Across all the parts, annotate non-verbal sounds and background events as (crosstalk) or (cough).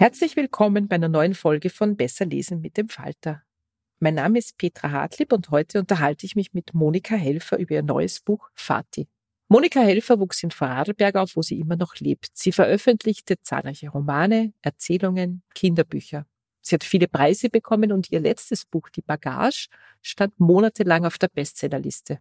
Herzlich willkommen bei einer neuen Folge von Besser lesen mit dem Falter. Mein Name ist Petra Hartlieb und heute unterhalte ich mich mit Monika Helfer über ihr neues Buch Fati. Monika Helfer wuchs in Vorarlberg auf, wo sie immer noch lebt. Sie veröffentlichte zahlreiche Romane, Erzählungen, Kinderbücher. Sie hat viele Preise bekommen und ihr letztes Buch, Die Bagage, stand monatelang auf der Bestsellerliste.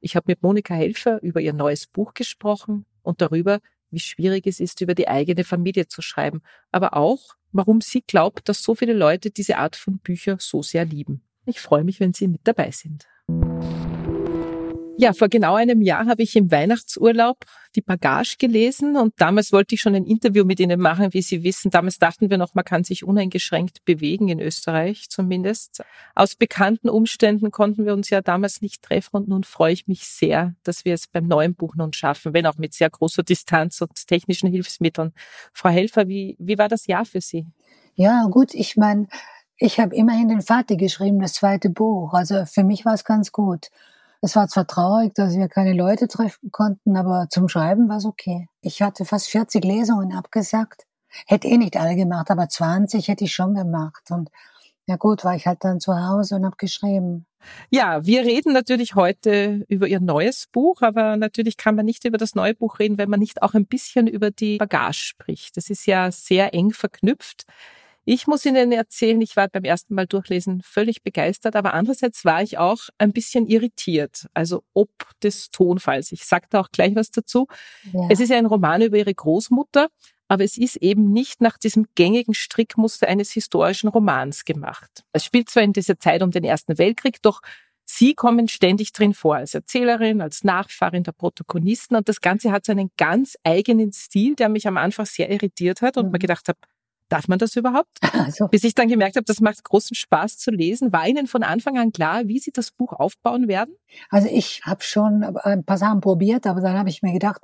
Ich habe mit Monika Helfer über ihr neues Buch gesprochen und darüber, wie schwierig es ist, über die eigene Familie zu schreiben, aber auch, warum sie glaubt, dass so viele Leute diese Art von Bücher so sehr lieben. Ich freue mich, wenn Sie mit dabei sind. Ja, vor genau einem Jahr habe ich im Weihnachtsurlaub die Bagage gelesen und damals wollte ich schon ein Interview mit Ihnen machen, wie Sie wissen. Damals dachten wir noch, man kann sich uneingeschränkt bewegen, in Österreich zumindest. Aus bekannten Umständen konnten wir uns ja damals nicht treffen und nun freue ich mich sehr, dass wir es beim neuen Buch nun schaffen, wenn auch mit sehr großer Distanz und technischen Hilfsmitteln. Frau Helfer, wie, wie war das Jahr für Sie? Ja, gut, ich meine, ich habe immerhin den Vater geschrieben, das zweite Buch. Also für mich war es ganz gut. Es war zwar traurig, dass wir keine Leute treffen konnten, aber zum Schreiben war es okay. Ich hatte fast 40 Lesungen abgesagt. Hätte eh nicht alle gemacht, aber 20 hätte ich schon gemacht. Und ja gut, war ich halt dann zu Hause und habe geschrieben. Ja, wir reden natürlich heute über Ihr neues Buch, aber natürlich kann man nicht über das neue Buch reden, wenn man nicht auch ein bisschen über die Bagage spricht. Das ist ja sehr eng verknüpft. Ich muss Ihnen erzählen, ich war beim ersten Mal durchlesen völlig begeistert, aber andererseits war ich auch ein bisschen irritiert, also ob des Tonfalls. Ich sagte auch gleich was dazu. Ja. Es ist ja ein Roman über Ihre Großmutter, aber es ist eben nicht nach diesem gängigen Strickmuster eines historischen Romans gemacht. Es spielt zwar in dieser Zeit um den Ersten Weltkrieg, doch Sie kommen ständig drin vor, als Erzählerin, als Nachfahrin der Protagonisten und das Ganze hat so einen ganz eigenen Stil, der mich am Anfang sehr irritiert hat und mhm. mir gedacht habe, Darf man das überhaupt? (laughs) Also. Bis ich dann gemerkt habe, das macht großen Spaß zu lesen. War Ihnen von Anfang an klar, wie Sie das Buch aufbauen werden? Also ich habe schon ein paar Sachen probiert, aber dann habe ich mir gedacht,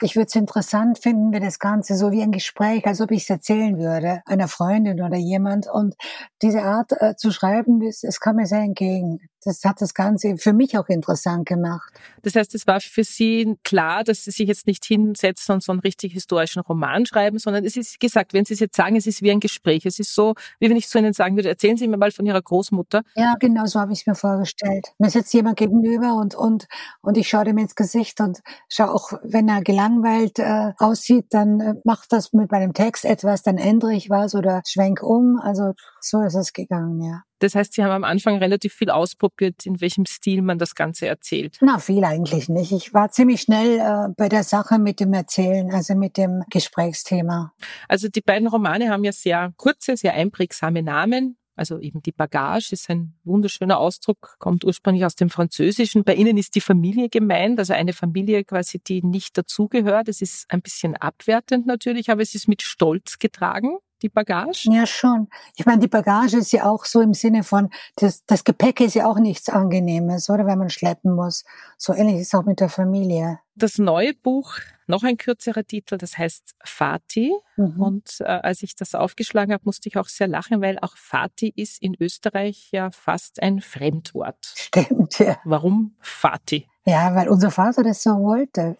ich würde es interessant finden, wenn das Ganze so wie ein Gespräch, als ob ich es erzählen würde, einer Freundin oder jemand. Und diese Art äh, zu schreiben, das, das kam mir sehr entgegen. Das hat das Ganze für mich auch interessant gemacht. Das heißt, es war für Sie klar, dass Sie sich jetzt nicht hinsetzen und so einen richtig historischen Roman schreiben, sondern es ist gesagt, wenn Sie es jetzt sagen, es ist wie ein Gespräch. Es ist so, wie wenn ich zu Ihnen sagen würde, erzählen Sie mir mal von Ihrer Großmutter. Ja, genau so habe ich es mir vorgestellt. Mir sitzt jemand gegenüber und, und, und ich schaue dem ins Gesicht und schaue auch, wenn er gelangweilt äh, aussieht, dann äh, macht das mit meinem Text etwas, dann ändere ich was oder schwenk um. Also so ist es gegangen, ja. Das heißt, Sie haben am Anfang relativ viel ausprobiert, in welchem Stil man das Ganze erzählt. Na, viel eigentlich nicht. Ich war ziemlich schnell äh, bei der Sache mit dem Erzählen, also mit dem Gesprächsthema. Also die beiden Romane haben ja sehr kurze, sehr einprägsame Namen. Also eben die Bagage ist ein wunderschöner Ausdruck, kommt ursprünglich aus dem Französischen. Bei Ihnen ist die Familie gemeint, also eine Familie quasi, die nicht dazugehört. Es ist ein bisschen abwertend natürlich, aber es ist mit Stolz getragen. Die Bagage? Ja, schon. Ich meine, die Bagage ist ja auch so im Sinne von, das, das Gepäck ist ja auch nichts Angenehmes, oder wenn man schleppen muss. So ähnlich ist es auch mit der Familie. Das neue Buch, noch ein kürzerer Titel, das heißt Fati. Mhm. Und äh, als ich das aufgeschlagen habe, musste ich auch sehr lachen, weil auch Fati ist in Österreich ja fast ein Fremdwort. Stimmt, ja. Warum Fati? Ja, weil unser Vater das so wollte.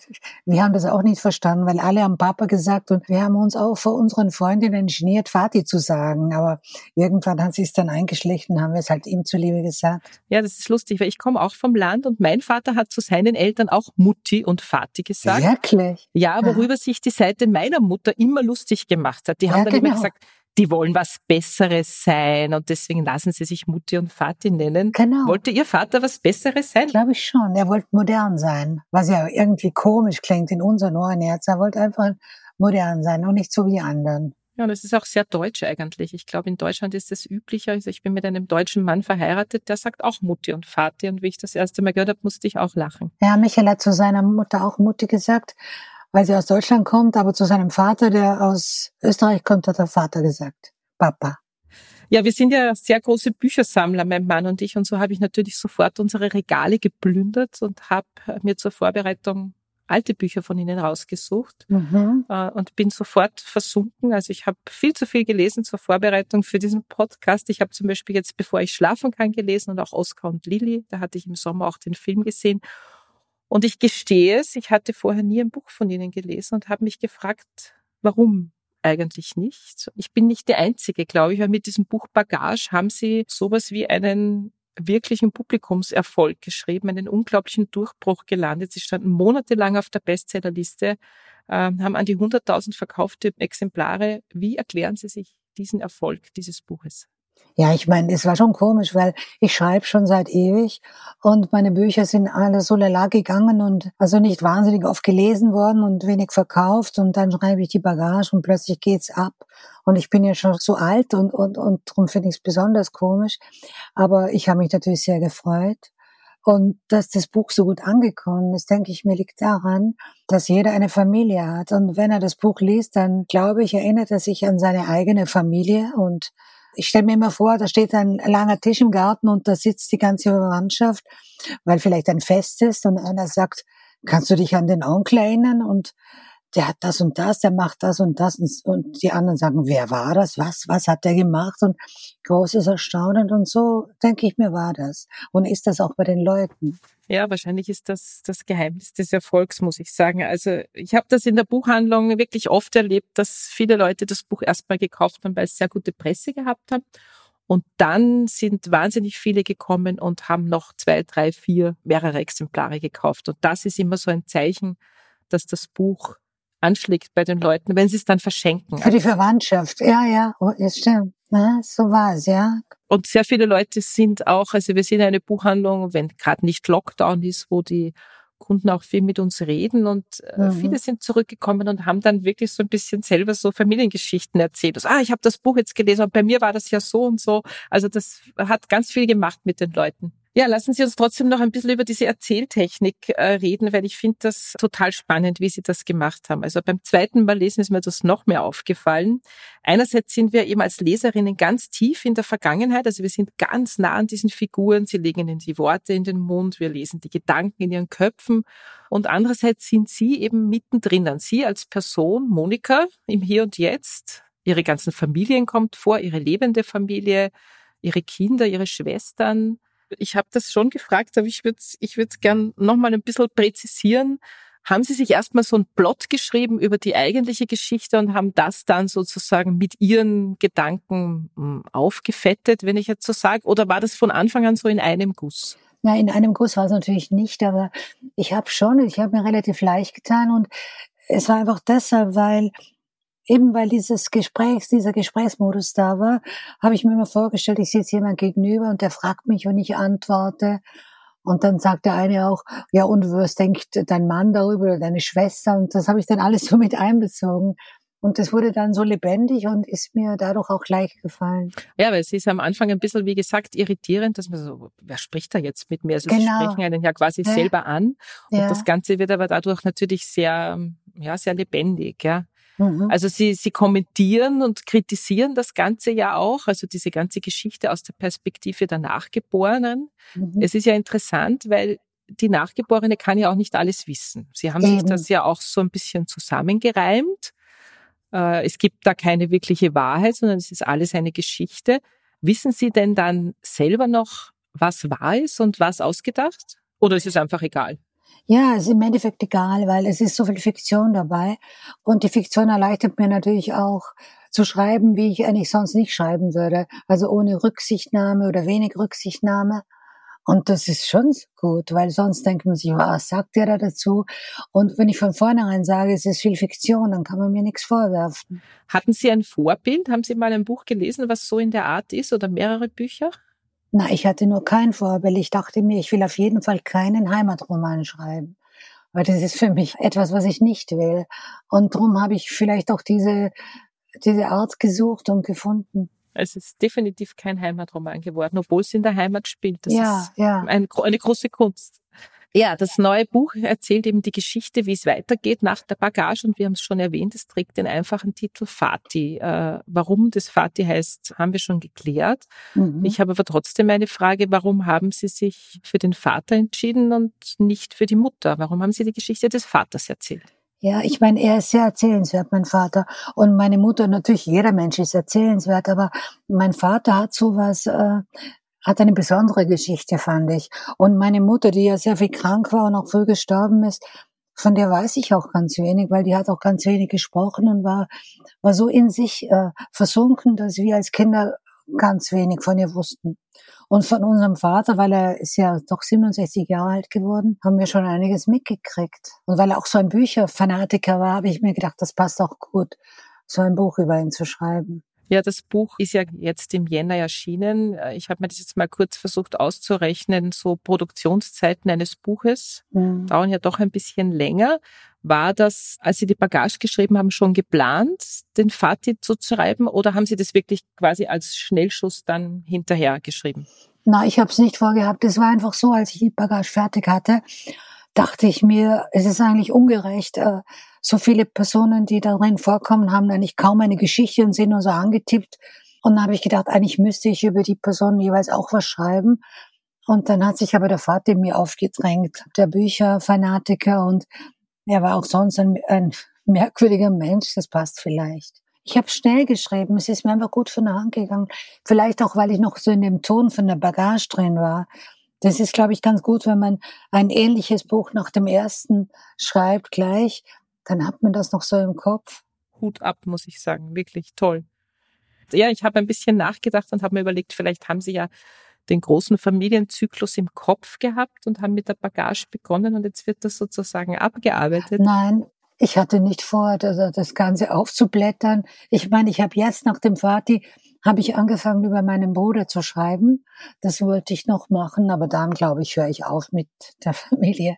Wir haben das auch nicht verstanden, weil alle haben Papa gesagt und wir haben uns auch vor unseren Freundinnen geniert, Vati zu sagen. Aber irgendwann hat sie es dann eingeschlichen, haben wir es halt ihm zuliebe gesagt. Ja, das ist lustig, weil ich komme auch vom Land und mein Vater hat zu seinen Eltern auch Mutti und Vati gesagt. Wirklich? Ja, worüber ja. sich die Seite meiner Mutter immer lustig gemacht hat. Die haben ja, dann genau. immer gesagt, die wollen was Besseres sein und deswegen lassen sie sich Mutti und Vati nennen. Genau. Wollte Ihr Vater was Besseres sein? Glaube ich schon. Er wollte modern sein, was ja irgendwie komisch klingt in unseren Ohren jetzt. Er wollte einfach modern sein und nicht so wie die anderen. Ja, und es ist auch sehr deutsch eigentlich. Ich glaube, in Deutschland ist es üblicher. Also ich bin mit einem deutschen Mann verheiratet, der sagt auch Mutti und Vati. Und wie ich das erste Mal gehört habe, musste ich auch lachen. Ja, Michael hat zu seiner Mutter auch Mutti gesagt weil sie aus Deutschland kommt, aber zu seinem Vater, der aus Österreich kommt, hat der Vater gesagt, Papa. Ja, wir sind ja sehr große Büchersammler, mein Mann und ich, und so habe ich natürlich sofort unsere Regale geplündert und habe mir zur Vorbereitung alte Bücher von Ihnen rausgesucht mhm. Äh, und bin sofort versunken. Also ich habe viel zu viel gelesen zur Vorbereitung für diesen Podcast. Ich habe zum Beispiel jetzt, bevor ich schlafen kann, gelesen und auch Oscar und Lilly. Da hatte ich im Sommer auch den Film gesehen. Und ich gestehe es, ich hatte vorher nie ein Buch von Ihnen gelesen und habe mich gefragt, warum eigentlich nicht. Ich bin nicht die Einzige, glaube ich, weil mit diesem Buch Bagage haben Sie sowas wie einen wirklichen Publikumserfolg geschrieben, einen unglaublichen Durchbruch gelandet. Sie standen monatelang auf der Bestsellerliste, äh, haben an die 100.000 verkaufte Exemplare. Wie erklären Sie sich diesen Erfolg dieses Buches? Ja, ich meine, es war schon komisch, weil ich schreibe schon seit ewig und meine Bücher sind alle so lala gegangen und also nicht wahnsinnig oft gelesen worden und wenig verkauft und dann schreibe ich die Bagage und plötzlich geht's ab und ich bin ja schon so alt und und und darum finde ich es besonders komisch, aber ich habe mich natürlich sehr gefreut. Und dass das Buch so gut angekommen ist, denke ich mir, liegt daran, dass jeder eine Familie hat. Und wenn er das Buch liest, dann glaube ich, erinnert er sich an seine eigene Familie und ich stelle mir immer vor, da steht ein langer Tisch im Garten und da sitzt die ganze Verwandtschaft, weil vielleicht ein Fest ist und einer sagt, kannst du dich an den Onkel erinnern? Und der hat das und das, der macht das und das. Und die anderen sagen, wer war das? Was? Was hat der gemacht? Und großes Erstaunen. Und so, denke ich mir, war das. Und ist das auch bei den Leuten. Ja, wahrscheinlich ist das das Geheimnis des Erfolgs, muss ich sagen. Also ich habe das in der Buchhandlung wirklich oft erlebt, dass viele Leute das Buch erstmal gekauft haben, weil es sehr gute Presse gehabt hat. Und dann sind wahnsinnig viele gekommen und haben noch zwei, drei, vier, mehrere Exemplare gekauft. Und das ist immer so ein Zeichen, dass das Buch anschlägt bei den Leuten, wenn sie es dann verschenken. Für die Verwandtschaft, ja, ja, oh, das stimmt. Ja, so war es, ja. Und sehr viele Leute sind auch, also wir sind eine Buchhandlung, wenn gerade nicht Lockdown ist, wo die Kunden auch viel mit uns reden und äh, mhm. viele sind zurückgekommen und haben dann wirklich so ein bisschen selber so Familiengeschichten erzählt. Also, ah, ich habe das Buch jetzt gelesen und bei mir war das ja so und so. Also das hat ganz viel gemacht mit den Leuten. Ja, lassen Sie uns trotzdem noch ein bisschen über diese Erzähltechnik äh, reden, weil ich finde das total spannend, wie Sie das gemacht haben. Also beim zweiten Mal lesen ist mir das noch mehr aufgefallen. Einerseits sind wir eben als Leserinnen ganz tief in der Vergangenheit, also wir sind ganz nah an diesen Figuren, sie legen ihnen die Worte in den Mund, wir lesen die Gedanken in ihren Köpfen. Und andererseits sind Sie eben mittendrin, an Sie als Person, Monika, im Hier und Jetzt, Ihre ganzen Familien kommt vor, Ihre lebende Familie, Ihre Kinder, Ihre Schwestern, ich habe das schon gefragt, aber ich würde ich würd gern nochmal ein bisschen präzisieren. Haben Sie sich erstmal so einen Plot geschrieben über die eigentliche Geschichte und haben das dann sozusagen mit Ihren Gedanken hm, aufgefettet, wenn ich jetzt so sage? Oder war das von Anfang an so in einem Guss? Ja, in einem Guss war es natürlich nicht, aber ich habe schon, ich habe mir relativ leicht getan und es war einfach deshalb, weil eben weil dieses Gesprächs, dieser Gesprächsmodus da war, habe ich mir immer vorgestellt, ich sitze jemand gegenüber und der fragt mich und ich antworte. Und dann sagt der eine auch, ja, und was denkt dein Mann darüber oder deine Schwester? Und das habe ich dann alles so mit einbezogen. Und das wurde dann so lebendig und ist mir dadurch auch leicht gefallen. Ja, weil es ist am Anfang ein bisschen, wie gesagt, irritierend, dass man so, wer spricht da jetzt mit mir? Also genau. sie sprechen einen ja quasi ja. selber an. Und ja. das Ganze wird aber dadurch natürlich sehr, ja, sehr lebendig, ja. Mhm. Also sie, sie kommentieren und kritisieren das Ganze ja auch, also diese ganze Geschichte aus der Perspektive der Nachgeborenen. Mhm. Es ist ja interessant, weil die Nachgeborene kann ja auch nicht alles wissen. Sie haben sich das ja auch so ein bisschen zusammengereimt. Äh, es gibt da keine wirkliche Wahrheit, sondern es ist alles eine Geschichte. Wissen Sie denn dann selber noch, was wahr ist und was ausgedacht? Oder ist es einfach egal? Ja, es ist im Endeffekt egal, weil es ist so viel Fiktion dabei. Und die Fiktion erleichtert mir natürlich auch zu schreiben, wie ich eigentlich sonst nicht schreiben würde. Also ohne Rücksichtnahme oder wenig Rücksichtnahme. Und das ist schon gut, weil sonst denkt man sich, was sagt der da dazu? Und wenn ich von vornherein sage, es ist viel Fiktion, dann kann man mir nichts vorwerfen. Hatten Sie ein Vorbild? Haben Sie mal ein Buch gelesen, was so in der Art ist oder mehrere Bücher? Na, ich hatte nur kein Vorbild. Ich dachte mir, ich will auf jeden Fall keinen Heimatroman schreiben. Weil das ist für mich etwas, was ich nicht will. Und darum habe ich vielleicht auch diese, diese Art gesucht und gefunden. Es ist definitiv kein Heimatroman geworden, obwohl es in der Heimat spielt. Das ja, ist ja. Ein, eine große Kunst. Ja, das neue Buch erzählt eben die Geschichte, wie es weitergeht nach der Bagage und wir haben es schon erwähnt, es trägt den einfachen Titel Fati. Äh, warum das Fati heißt, haben wir schon geklärt. Mhm. Ich habe aber trotzdem eine Frage, warum haben Sie sich für den Vater entschieden und nicht für die Mutter? Warum haben Sie die Geschichte des Vaters erzählt? Ja, ich meine, er ist sehr erzählenswert, mein Vater. Und meine Mutter, natürlich jeder Mensch ist erzählenswert, aber mein Vater hat sowas, äh, hat eine besondere Geschichte, fand ich. Und meine Mutter, die ja sehr viel krank war und auch früh gestorben ist, von der weiß ich auch ganz wenig, weil die hat auch ganz wenig gesprochen und war, war so in sich äh, versunken, dass wir als Kinder ganz wenig von ihr wussten. Und von unserem Vater, weil er ist ja doch 67 Jahre alt geworden, haben wir schon einiges mitgekriegt. Und weil er auch so ein Bücherfanatiker war, habe ich mir gedacht, das passt auch gut, so ein Buch über ihn zu schreiben. Ja, das Buch ist ja jetzt im Jänner erschienen. Ich habe mir das jetzt mal kurz versucht auszurechnen. So Produktionszeiten eines Buches mhm. dauern ja doch ein bisschen länger. War das, als Sie die Bagage geschrieben haben, schon geplant, den Fatih zu schreiben oder haben Sie das wirklich quasi als Schnellschuss dann hinterher geschrieben? Na, ich habe es nicht vorgehabt. Es war einfach so, als ich die Bagage fertig hatte, dachte ich mir, es ist eigentlich ungerecht. Äh, so viele Personen, die darin vorkommen, haben eigentlich kaum eine Geschichte und sind nur so angetippt. Und dann habe ich gedacht, eigentlich müsste ich über die Personen jeweils auch was schreiben. Und dann hat sich aber der Vater mir aufgedrängt, der Bücherfanatiker und er war auch sonst ein, ein merkwürdiger Mensch, das passt vielleicht. Ich habe schnell geschrieben, es ist mir einfach gut von der Hand gegangen. Vielleicht auch, weil ich noch so in dem Ton von der Bagage drin war. Das ist, glaube ich, ganz gut, wenn man ein ähnliches Buch nach dem ersten schreibt gleich, dann hat man das noch so im Kopf. Hut ab, muss ich sagen, wirklich toll. Ja, ich habe ein bisschen nachgedacht und habe mir überlegt, vielleicht haben Sie ja den großen Familienzyklus im Kopf gehabt und haben mit der Bagage begonnen und jetzt wird das sozusagen abgearbeitet? Nein, ich hatte nicht vor, das, Ganze aufzublättern. Ich meine, ich habe jetzt nach dem Vati habe ich angefangen, über meinen Bruder zu schreiben. Das wollte ich noch machen, aber dann, glaube ich, höre ich auf mit der (laughs) Familie.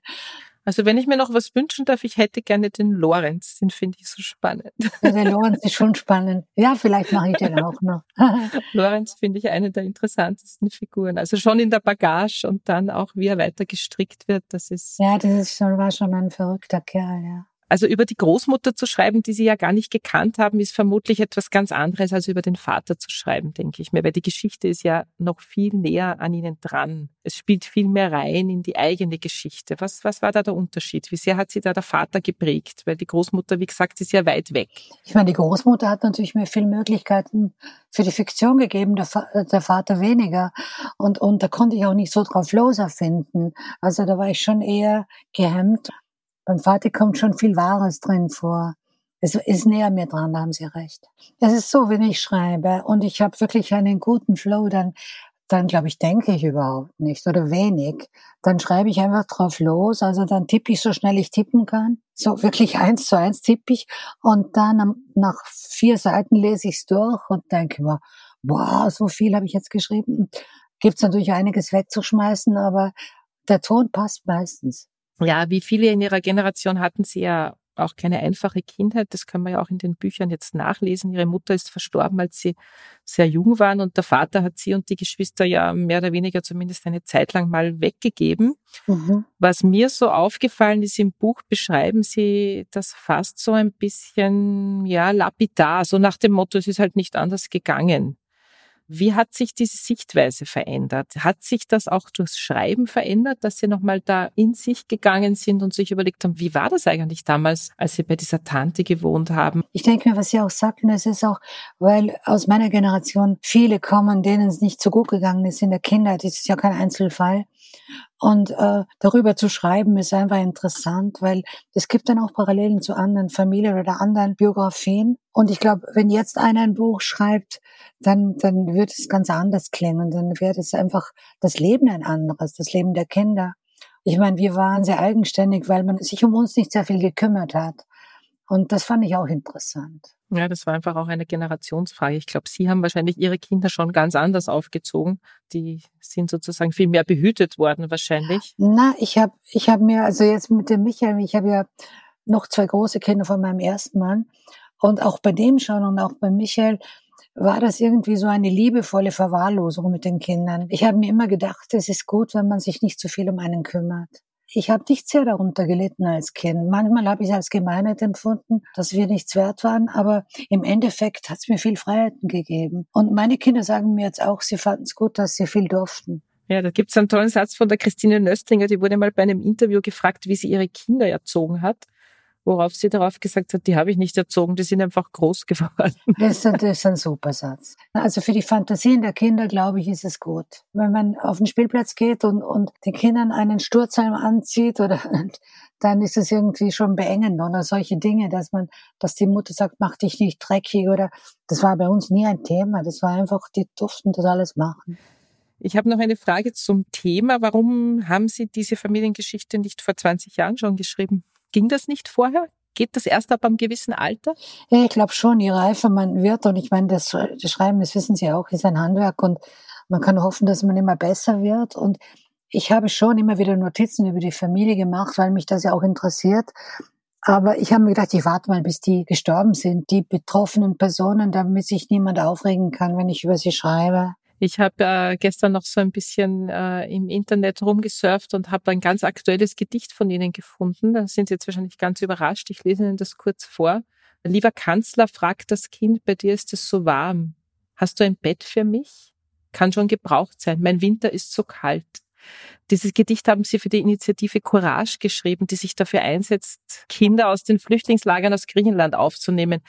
Also wenn ich mir noch was wünschen darf, ich hätte gerne den Lorenz, den finde ich so spannend. Ja, der Lorenz ist schon spannend. Ja, vielleicht mache ich den auch noch. (laughs) Lorenz finde ich eine der interessantesten Figuren. Also schon in der Bagage und dann auch, wie er weiter gestrickt wird, das ist. Ja, das ist schon, war schon ein verrückter Kerl, ja. Also über die Großmutter zu schreiben, die Sie ja gar nicht gekannt haben, ist vermutlich etwas ganz anderes als über den Vater zu schreiben, denke ich mir, weil die Geschichte ist ja noch viel näher an Ihnen dran. Es spielt viel mehr rein in die eigene Geschichte. Was, was war da der Unterschied? Wie sehr hat Sie da der Vater geprägt? Weil die Großmutter, wie gesagt, ist ja weit weg. Ich meine, die Großmutter hat natürlich mir viele Möglichkeiten für die Fiktion gegeben, der, der Vater weniger. Und, und da konnte ich auch nicht so drauf los erfinden. Also da war ich schon eher gehemmt. Beim Vater kommt schon viel Wahres drin vor. Es ist näher mir dran, da haben Sie recht. Es ist so, wenn ich schreibe und ich habe wirklich einen guten Flow, dann, dann glaube ich, denke ich überhaupt nicht oder wenig. Dann schreibe ich einfach drauf los. Also dann tippe ich so schnell ich tippen kann. So wirklich eins zu eins tippe ich. Und dann nach vier Seiten lese ich es durch und denke mir, boah, so viel habe ich jetzt geschrieben. Gibt es natürlich einiges wegzuschmeißen, aber der Ton passt meistens. Ja, wie viele in ihrer Generation hatten sie ja auch keine einfache Kindheit. Das kann man ja auch in den Büchern jetzt nachlesen. Ihre Mutter ist verstorben, als sie sehr jung waren und der Vater hat sie und die Geschwister ja mehr oder weniger zumindest eine Zeit lang mal weggegeben. Mhm. Was mir so aufgefallen ist im Buch, beschreiben Sie das fast so ein bisschen, ja, lapidar, so nach dem Motto, es ist halt nicht anders gegangen. Wie hat sich diese Sichtweise verändert? Hat sich das auch durchs Schreiben verändert, dass Sie nochmal da in sich gegangen sind und sich überlegt haben, wie war das eigentlich damals, als Sie bei dieser Tante gewohnt haben? Ich denke mir, was Sie auch sagten, es ist auch, weil aus meiner Generation viele kommen, denen es nicht so gut gegangen ist in der Kindheit. Das ist ja kein Einzelfall. Und äh, darüber zu schreiben ist einfach interessant, weil es gibt dann auch Parallelen zu anderen Familien oder anderen Biografien. Und ich glaube, wenn jetzt einer ein Buch schreibt, dann, dann wird es ganz anders klingen. Dann wird es einfach das Leben ein anderes, das Leben der Kinder. Ich meine, wir waren sehr eigenständig, weil man sich um uns nicht sehr viel gekümmert hat. Und das fand ich auch interessant. Ja, das war einfach auch eine Generationsfrage. Ich glaube, Sie haben wahrscheinlich Ihre Kinder schon ganz anders aufgezogen. Die sind sozusagen viel mehr behütet worden wahrscheinlich. Na, ich habe ich hab mir, also jetzt mit dem Michael, ich habe ja noch zwei große Kinder von meinem ersten Mann. Und auch bei dem schon und auch bei Michael war das irgendwie so eine liebevolle Verwahrlosung mit den Kindern. Ich habe mir immer gedacht, es ist gut, wenn man sich nicht zu viel um einen kümmert. Ich habe nicht sehr darunter gelitten als Kind. Manchmal habe ich es als Gemeinheit empfunden, dass wir nichts wert waren, aber im Endeffekt hat es mir viel Freiheiten gegeben. Und meine Kinder sagen mir jetzt auch, sie fanden es gut, dass sie viel durften. Ja, da gibt es einen tollen Satz von der Christine Nöstlinger, die wurde mal bei einem Interview gefragt, wie sie ihre Kinder erzogen hat worauf sie darauf gesagt hat, die habe ich nicht erzogen, die sind einfach groß (laughs) geworden. Das ist, das ist ein super Satz. Also für die Fantasien der Kinder, glaube ich, ist es gut. Wenn man auf den Spielplatz geht und, und den Kindern einen Sturzhelm anzieht oder (laughs) dann ist es irgendwie schon beengend oder solche Dinge, dass man, dass die Mutter sagt, mach dich nicht dreckig oder das war bei uns nie ein Thema. Das war einfach, die durften das alles machen. Ich habe noch eine Frage zum Thema. Warum haben Sie diese Familiengeschichte nicht vor 20 Jahren schon geschrieben? Ging das nicht vorher? Geht das erst ab einem gewissen Alter? Ja, ich glaube schon, je reifer man wird, und ich meine, das, das Schreiben, das wissen Sie auch, ist ein Handwerk und man kann hoffen, dass man immer besser wird. Und ich habe schon immer wieder Notizen über die Familie gemacht, weil mich das ja auch interessiert. Aber ich habe mir gedacht, ich warte mal, bis die gestorben sind, die betroffenen Personen, damit sich niemand aufregen kann, wenn ich über sie schreibe. Ich habe äh, gestern noch so ein bisschen äh, im Internet rumgesurft und habe ein ganz aktuelles Gedicht von Ihnen gefunden. Da sind Sie jetzt wahrscheinlich ganz überrascht. Ich lese Ihnen das kurz vor. Lieber Kanzler, fragt das Kind, bei dir ist es so warm. Hast du ein Bett für mich? Kann schon gebraucht sein. Mein Winter ist so kalt. Dieses Gedicht haben Sie für die Initiative Courage geschrieben, die sich dafür einsetzt, Kinder aus den Flüchtlingslagern aus Griechenland aufzunehmen.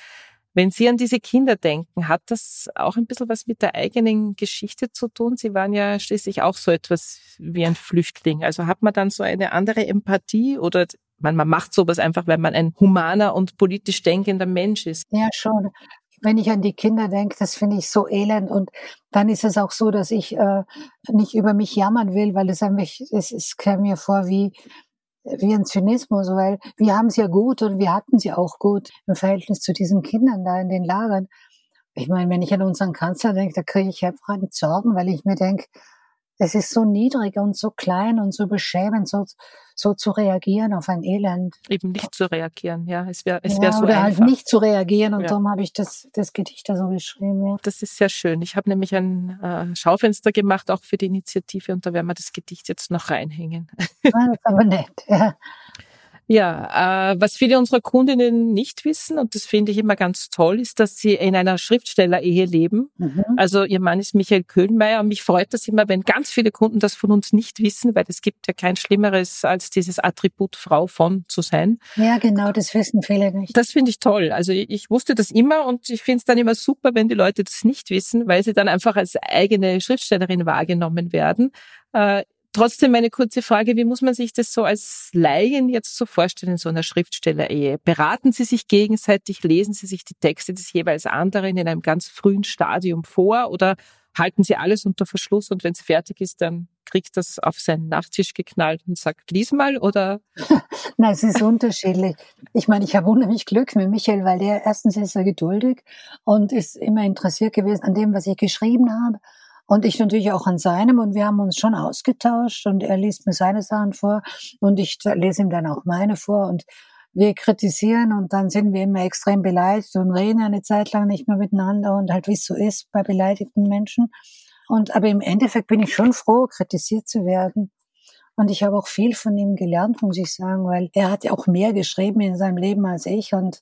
Wenn Sie an diese Kinder denken, hat das auch ein bisschen was mit der eigenen Geschichte zu tun? Sie waren ja schließlich auch so etwas wie ein Flüchtling. Also hat man dann so eine andere Empathie oder man, man macht sowas einfach, weil man ein humaner und politisch denkender Mensch ist? Ja, schon. Wenn ich an die Kinder denke, das finde ich so elend. Und dann ist es auch so, dass ich äh, nicht über mich jammern will, weil es einfach, es, es käme mir vor wie, wie ein Zynismus, weil wir haben es ja gut und wir hatten sie auch gut im Verhältnis zu diesen Kindern da in den Lagern. Ich meine, wenn ich an unseren Kanzler denke, da kriege ich einfach einen Sorgen, weil ich mir denke, es ist so niedrig und so klein und so beschämend, so, so zu reagieren auf ein Elend. Eben nicht zu reagieren, ja. Es wäre es wär ja, so Oder halt einfach. halt nicht zu reagieren und ja. darum habe ich das, das Gedicht da so geschrieben, ja. Das ist sehr schön. Ich habe nämlich ein äh, Schaufenster gemacht, auch für die Initiative und da werden wir das Gedicht jetzt noch reinhängen. Ja, ah, das ist aber nett, ja. Ja, äh, was viele unserer Kundinnen nicht wissen, und das finde ich immer ganz toll, ist, dass sie in einer Schriftstellerehe leben. Mhm. Also ihr Mann ist Michael Köhlmeier und mich freut das immer, wenn ganz viele Kunden das von uns nicht wissen, weil es gibt ja kein Schlimmeres, als dieses Attribut Frau von zu sein. Ja, genau, das wissen viele nicht. Das finde ich toll. Also ich wusste das immer und ich finde es dann immer super, wenn die Leute das nicht wissen, weil sie dann einfach als eigene Schriftstellerin wahrgenommen werden. Äh, Trotzdem meine kurze Frage, wie muss man sich das so als Laien jetzt so vorstellen in so einer Schriftstellerehe? Beraten Sie sich gegenseitig, lesen Sie sich die Texte des jeweils anderen in einem ganz frühen Stadium vor oder halten Sie alles unter Verschluss und wenn es fertig ist, dann kriegt das auf seinen Nachttisch geknallt und sagt, lies mal oder? (laughs) Nein, es ist unterschiedlich. Ich meine, ich habe unheimlich Glück mit Michael, weil der erstens ist er geduldig und ist immer interessiert gewesen an dem, was ich geschrieben habe. Und ich natürlich auch an seinem. Und wir haben uns schon ausgetauscht. Und er liest mir seine Sachen vor. Und ich lese ihm dann auch meine vor. Und wir kritisieren. Und dann sind wir immer extrem beleidigt und reden eine Zeit lang nicht mehr miteinander. Und halt wie es so ist bei beleidigten Menschen. Und aber im Endeffekt bin ich schon froh, kritisiert zu werden. Und ich habe auch viel von ihm gelernt, muss ich sagen, weil er hat ja auch mehr geschrieben in seinem Leben als ich. Und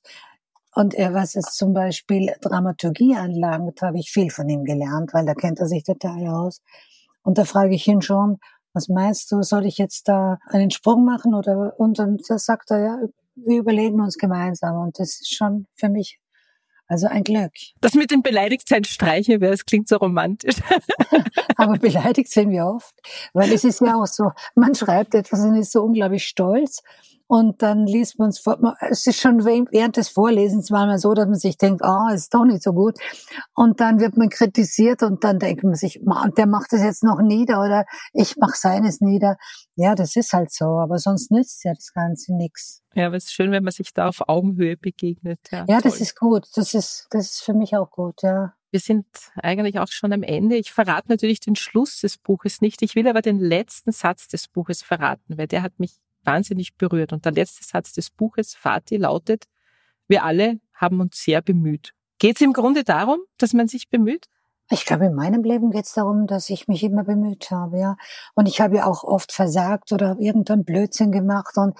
und er, was es zum Beispiel Dramaturgie anlangt, habe ich viel von ihm gelernt, weil da kennt er sich total aus. Und da frage ich ihn schon, was meinst du, soll ich jetzt da einen Sprung machen oder, und dann sagt er, ja, wir überlegen uns gemeinsam und das ist schon für mich also ein Glück. Das mit dem Beleidigtsein streiche es klingt so romantisch. (laughs) Aber beleidigt sind wir oft, weil es ist ja auch so, man schreibt etwas und ist so unglaublich stolz und dann liest man es vor. Es ist schon während des Vorlesens manchmal so, dass man sich denkt, ah, oh, ist doch nicht so gut. Und dann wird man kritisiert und dann denkt man sich, der macht es jetzt noch nieder oder ich mache seines nieder. Ja, das ist halt so, aber sonst nützt ja das Ganze nichts. Ja, aber es ist schön, wenn man sich da auf Augenhöhe begegnet. Ja, ja das ist gut. Das ist, das ist für mich auch gut, ja. Wir sind eigentlich auch schon am Ende. Ich verrate natürlich den Schluss des Buches nicht. Ich will aber den letzten Satz des Buches verraten, weil der hat mich wahnsinnig berührt. Und der letzte Satz des Buches, Fatih, lautet, wir alle haben uns sehr bemüht. Geht es im Grunde darum, dass man sich bemüht? Ich glaube, in meinem Leben geht es darum, dass ich mich immer bemüht habe, ja. Und ich habe ja auch oft versagt oder irgendeinen Blödsinn gemacht. Und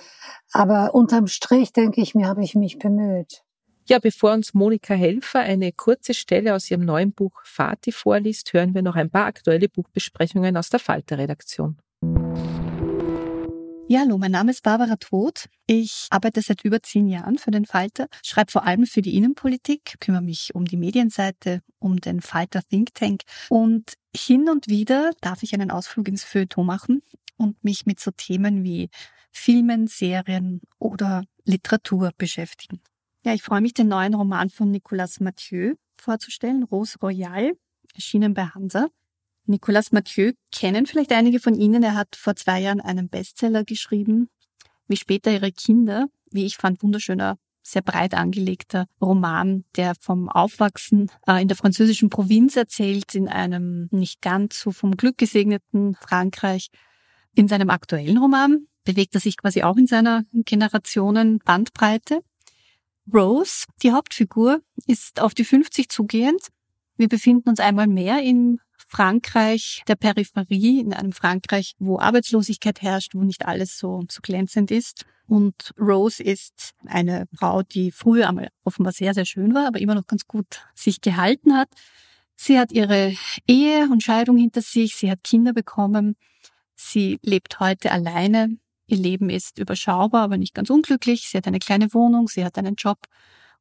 aber unterm Strich denke ich mir, habe ich mich bemüht. Ja, bevor uns Monika Helfer eine kurze Stelle aus ihrem neuen Buch Fatih vorliest, hören wir noch ein paar aktuelle Buchbesprechungen aus der Falter-Redaktion. Ja, hallo, mein Name ist Barbara Todt. Ich arbeite seit über zehn Jahren für den Falter, schreibe vor allem für die Innenpolitik, kümmere mich um die Medienseite, um den Falter Think Tank und hin und wieder darf ich einen Ausflug ins Feuilleton machen und mich mit so Themen wie Filmen, Serien oder Literatur beschäftigen. Ja, ich freue mich, den neuen Roman von Nicolas Mathieu vorzustellen, Rose Royale, erschienen bei Hansa. Nicolas Mathieu kennen vielleicht einige von Ihnen. Er hat vor zwei Jahren einen Bestseller geschrieben, wie später ihre Kinder, wie ich fand, wunderschöner, sehr breit angelegter Roman, der vom Aufwachsen äh, in der französischen Provinz erzählt, in einem nicht ganz so vom Glück gesegneten Frankreich. In seinem aktuellen Roman bewegt er sich quasi auch in seiner Generationen-Bandbreite. Rose, die Hauptfigur, ist auf die 50 zugehend. Wir befinden uns einmal mehr im Frankreich der Peripherie, in einem Frankreich, wo Arbeitslosigkeit herrscht, wo nicht alles so, so glänzend ist. Und Rose ist eine Frau, die früher einmal offenbar sehr, sehr schön war, aber immer noch ganz gut sich gehalten hat. Sie hat ihre Ehe und Scheidung hinter sich, sie hat Kinder bekommen, sie lebt heute alleine. Ihr Leben ist überschaubar, aber nicht ganz unglücklich. Sie hat eine kleine Wohnung, sie hat einen Job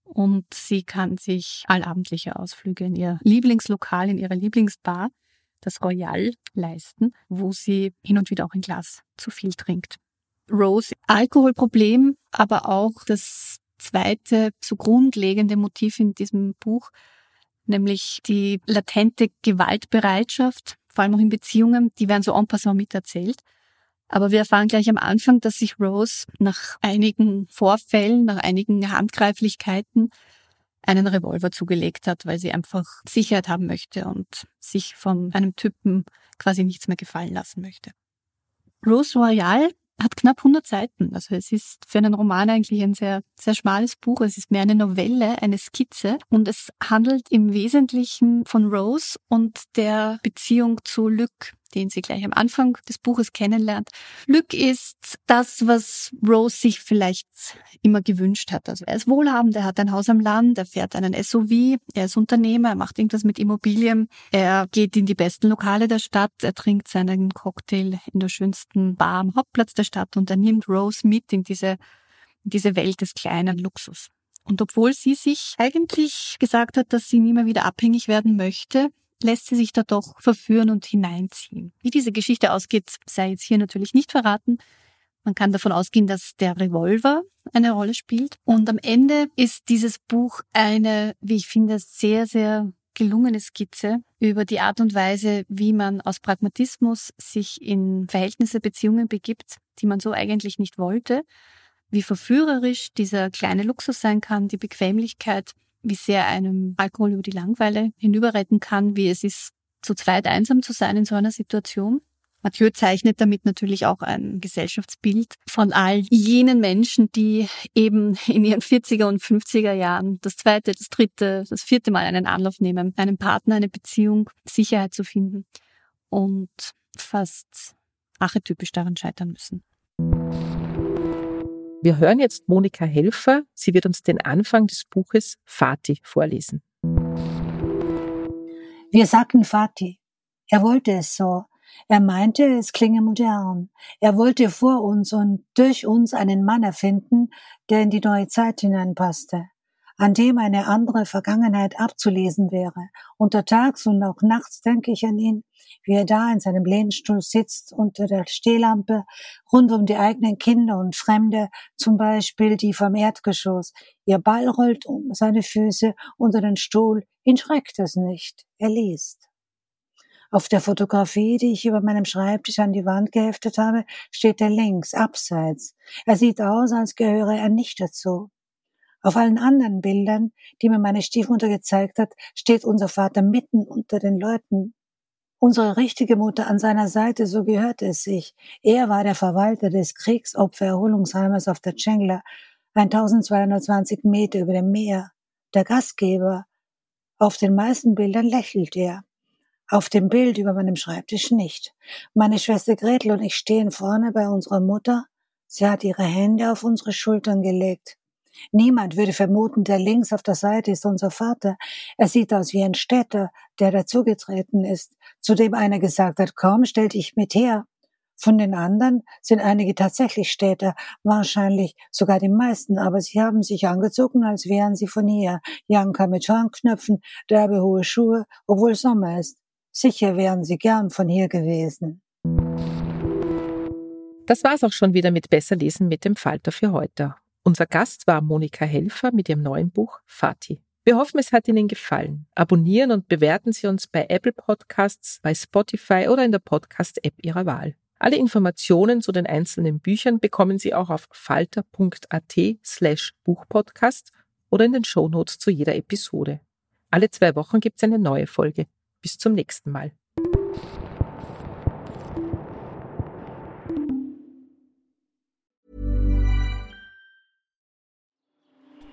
und sie kann sich allabendliche Ausflüge in ihr Lieblingslokal, in ihre Lieblingsbar, das Royal, leisten, wo sie hin und wieder auch ein Glas zu viel trinkt. Rose, Alkoholproblem, aber auch das zweite so grundlegende Motiv in diesem Buch, nämlich die latente Gewaltbereitschaft, vor allem auch in Beziehungen, die werden so en passant miterzählt. Aber wir erfahren gleich am Anfang, dass sich Rose nach einigen Vorfällen, nach einigen Handgreiflichkeiten einen Revolver zugelegt hat, weil sie einfach Sicherheit haben möchte und sich von einem Typen quasi nichts mehr gefallen lassen möchte. Rose Royale hat knapp 100 Seiten. Also es ist für einen Roman eigentlich ein sehr, sehr schmales Buch. Es ist mehr eine Novelle, eine Skizze und es handelt im Wesentlichen von Rose und der Beziehung zu Luc, den sie gleich am Anfang des Buches kennenlernt. Luc ist das, was Rose sich vielleicht immer gewünscht hat. Also er ist wohlhabend, er hat ein Haus am Land, er fährt einen SUV, er ist Unternehmer, er macht irgendwas mit Immobilien, er geht in die besten Lokale der Stadt, er trinkt seinen Cocktail in der schönsten Bar am Hauptplatz der Stadt und er nimmt Rose mit in diese, in diese Welt des kleinen Luxus. Und obwohl sie sich eigentlich gesagt hat, dass sie nie mehr wieder abhängig werden möchte, lässt sie sich da doch verführen und hineinziehen. Wie diese Geschichte ausgeht, sei jetzt hier natürlich nicht verraten. Man kann davon ausgehen, dass der Revolver eine Rolle spielt. Und am Ende ist dieses Buch eine, wie ich finde, sehr, sehr gelungene Skizze über die Art und Weise, wie man aus Pragmatismus sich in Verhältnisse, Beziehungen begibt, die man so eigentlich nicht wollte, wie verführerisch dieser kleine Luxus sein kann, die Bequemlichkeit, wie sehr einem Alkohol über die Langeweile hinüberretten kann, wie es ist, zu zweit einsam zu sein in so einer Situation. Mathieu zeichnet damit natürlich auch ein Gesellschaftsbild von all jenen Menschen, die eben in ihren 40er und 50er Jahren das zweite, das dritte, das vierte Mal einen Anlauf nehmen, einen Partner, eine Beziehung, Sicherheit zu finden und fast archetypisch daran scheitern müssen. Wir hören jetzt Monika Helfer. Sie wird uns den Anfang des Buches Fatih vorlesen. Wir sagten Fatih. Er wollte es so. Er meinte, es klinge modern. Er wollte vor uns und durch uns einen Mann erfinden, der in die neue Zeit hineinpasste, an dem eine andere Vergangenheit abzulesen wäre. Untertags und auch nachts denke ich an ihn, wie er da in seinem Lehnstuhl sitzt unter der Stehlampe, rund um die eigenen Kinder und Fremde, zum Beispiel die vom Erdgeschoss. Ihr Ball rollt um seine Füße unter den Stuhl, ihn schreckt es nicht, er liest. Auf der Fotografie, die ich über meinem Schreibtisch an die Wand geheftet habe, steht er links, abseits. Er sieht aus, als gehöre er nicht dazu. Auf allen anderen Bildern, die mir meine Stiefmutter gezeigt hat, steht unser Vater mitten unter den Leuten. Unsere richtige Mutter an seiner Seite, so gehörte es sich. Er war der Verwalter des Kriegsopfererholungsheimes auf der Cengler, 1220 Meter über dem Meer. Der Gastgeber. Auf den meisten Bildern lächelt er. Auf dem Bild über meinem Schreibtisch nicht. Meine Schwester Gretel und ich stehen vorne bei unserer Mutter. Sie hat ihre Hände auf unsere Schultern gelegt. Niemand würde vermuten, der links auf der Seite ist unser Vater. Er sieht aus wie ein Städter, der dazugetreten ist, zu dem einer gesagt hat, komm, stell dich mit her. Von den anderen sind einige tatsächlich Städter, wahrscheinlich sogar die meisten, aber sie haben sich angezogen, als wären sie von hier. Janka mit Schornknöpfen, derbe hohe Schuhe, obwohl Sommer ist. Sicher wären Sie gern von hier gewesen. Das war's auch schon wieder mit Besser lesen mit dem Falter für heute. Unser Gast war Monika Helfer mit ihrem neuen Buch Fatih. Wir hoffen, es hat Ihnen gefallen. Abonnieren und bewerten Sie uns bei Apple Podcasts, bei Spotify oder in der Podcast-App Ihrer Wahl. Alle Informationen zu den einzelnen Büchern bekommen Sie auch auf falter.at slash Buchpodcast oder in den Shownotes zu jeder Episode. Alle zwei Wochen gibt es eine neue Folge. Bis zum nächsten Mal.